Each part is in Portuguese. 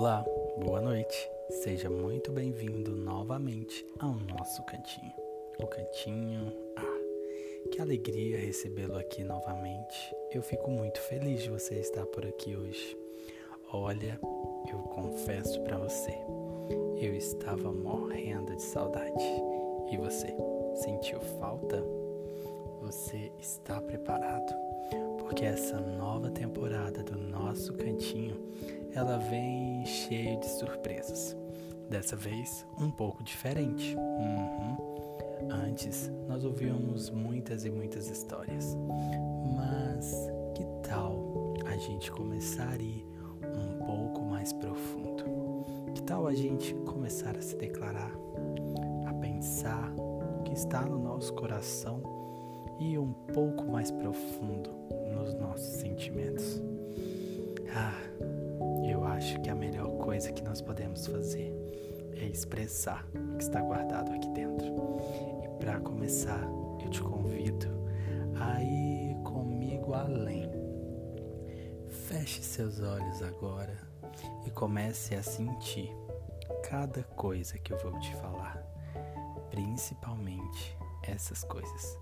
Olá, boa noite. Seja muito bem-vindo novamente ao nosso cantinho. O cantinho. Ah, que alegria recebê-lo aqui novamente. Eu fico muito feliz de você estar por aqui hoje. Olha, eu confesso para você, eu estava morrendo de saudade. E você, sentiu falta? Você está preparado? Porque essa nova temporada do nosso cantinho, ela vem cheia de surpresas. Dessa vez, um pouco diferente. Uhum. Antes, nós ouvíamos muitas e muitas histórias. Mas que tal a gente começar a ir um pouco mais profundo? Que tal a gente começar a se declarar, a pensar o que está no nosso coração e um pouco mais profundo nos nossos sentimentos. Ah, eu acho que a melhor coisa que nós podemos fazer é expressar o que está guardado aqui dentro. E para começar, eu te convido a ir comigo além. Feche seus olhos agora e comece a sentir cada coisa que eu vou te falar, principalmente essas coisas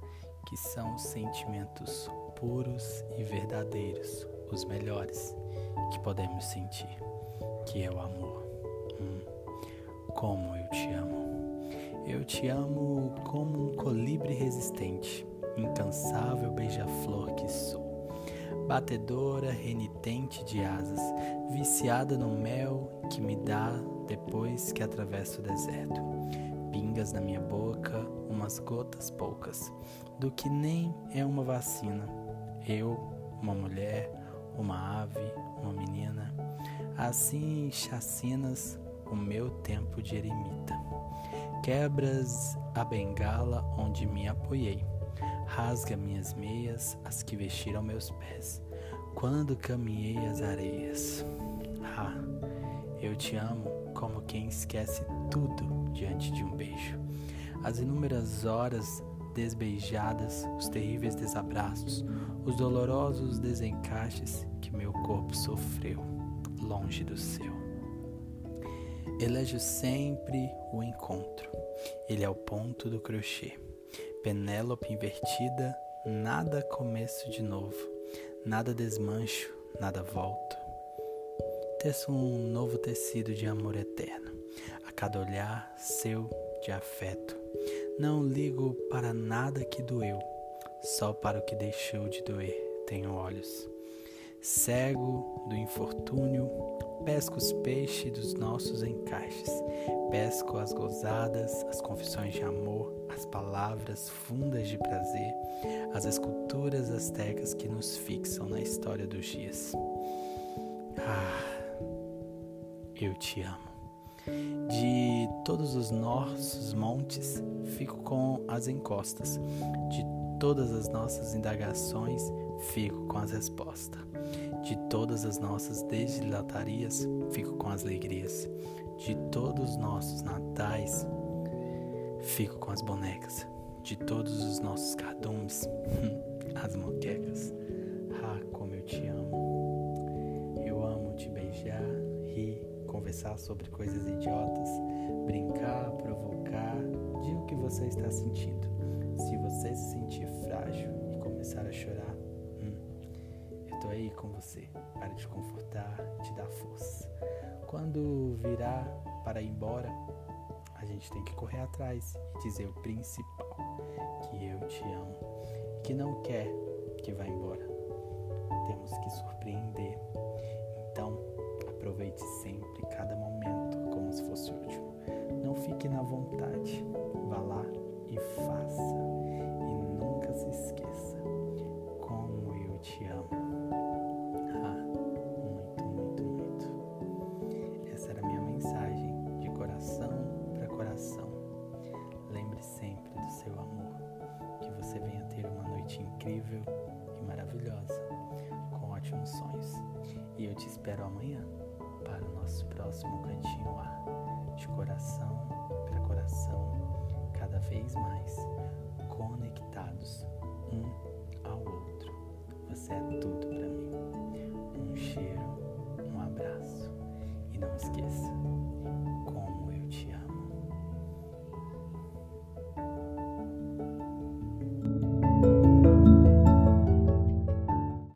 que são sentimentos puros e verdadeiros, os melhores que podemos sentir, que é o amor. Hum, como eu te amo. Eu te amo como um colibri resistente, incansável beija-flor que sou. Batedora, renitente de asas, viciada no mel que me dá depois que atravesso o deserto. Pingas na minha boca, umas gotas poucas, do que nem é uma vacina. Eu, uma mulher, uma ave, uma menina, assim chacinas o meu tempo de eremita. Quebras a bengala onde me apoiei, rasga minhas meias, as que vestiram meus pés, quando caminhei as areias. Ah, eu te amo como quem esquece tudo diante de um beijo. As inúmeras horas desbeijadas, os terríveis desabraços, os dolorosos desencaixes que meu corpo sofreu longe do seu. Elejo sempre o encontro. Ele é o ponto do crochê. Penélope invertida, nada começo de novo, nada desmancho, nada volta. Teço um novo tecido de amor eterno, a cada olhar seu de afeto. Não ligo para nada que doeu, só para o que deixou de doer tenho olhos. Cego do infortúnio, pesco os peixes dos nossos encaixes, pesco as gozadas, as confissões de amor, as palavras fundas de prazer, as esculturas astecas que nos fixam na história dos dias. Ah, eu te amo. De todos os nossos montes, fico com as encostas. De todas as nossas indagações, fico com as respostas. De todas as nossas desdilatarias, fico com as alegrias. De todos os nossos natais, fico com as bonecas. De todos os nossos cardumes, as moquecas. Ah, como eu te amo. Conversar sobre coisas idiotas, brincar, provocar, diga o que você está sentindo. Se você se sentir frágil e começar a chorar, hum, eu tô aí com você para te confortar, te dar força. Quando virar para ir embora, a gente tem que correr atrás e dizer o principal, que eu te amo, que não quer que vá embora. Temos que surpreender. Então, aproveite sempre fique na vontade. Vá lá e faça. E nunca se esqueça como eu te amo. Ah, muito, muito, muito. Essa era a minha mensagem de coração para coração. Lembre sempre do seu amor. Que você venha ter uma noite incrível e maravilhosa, com ótimos sonhos. E eu te espero amanhã para o nosso próximo cantinho lá, de coração para coração, cada vez mais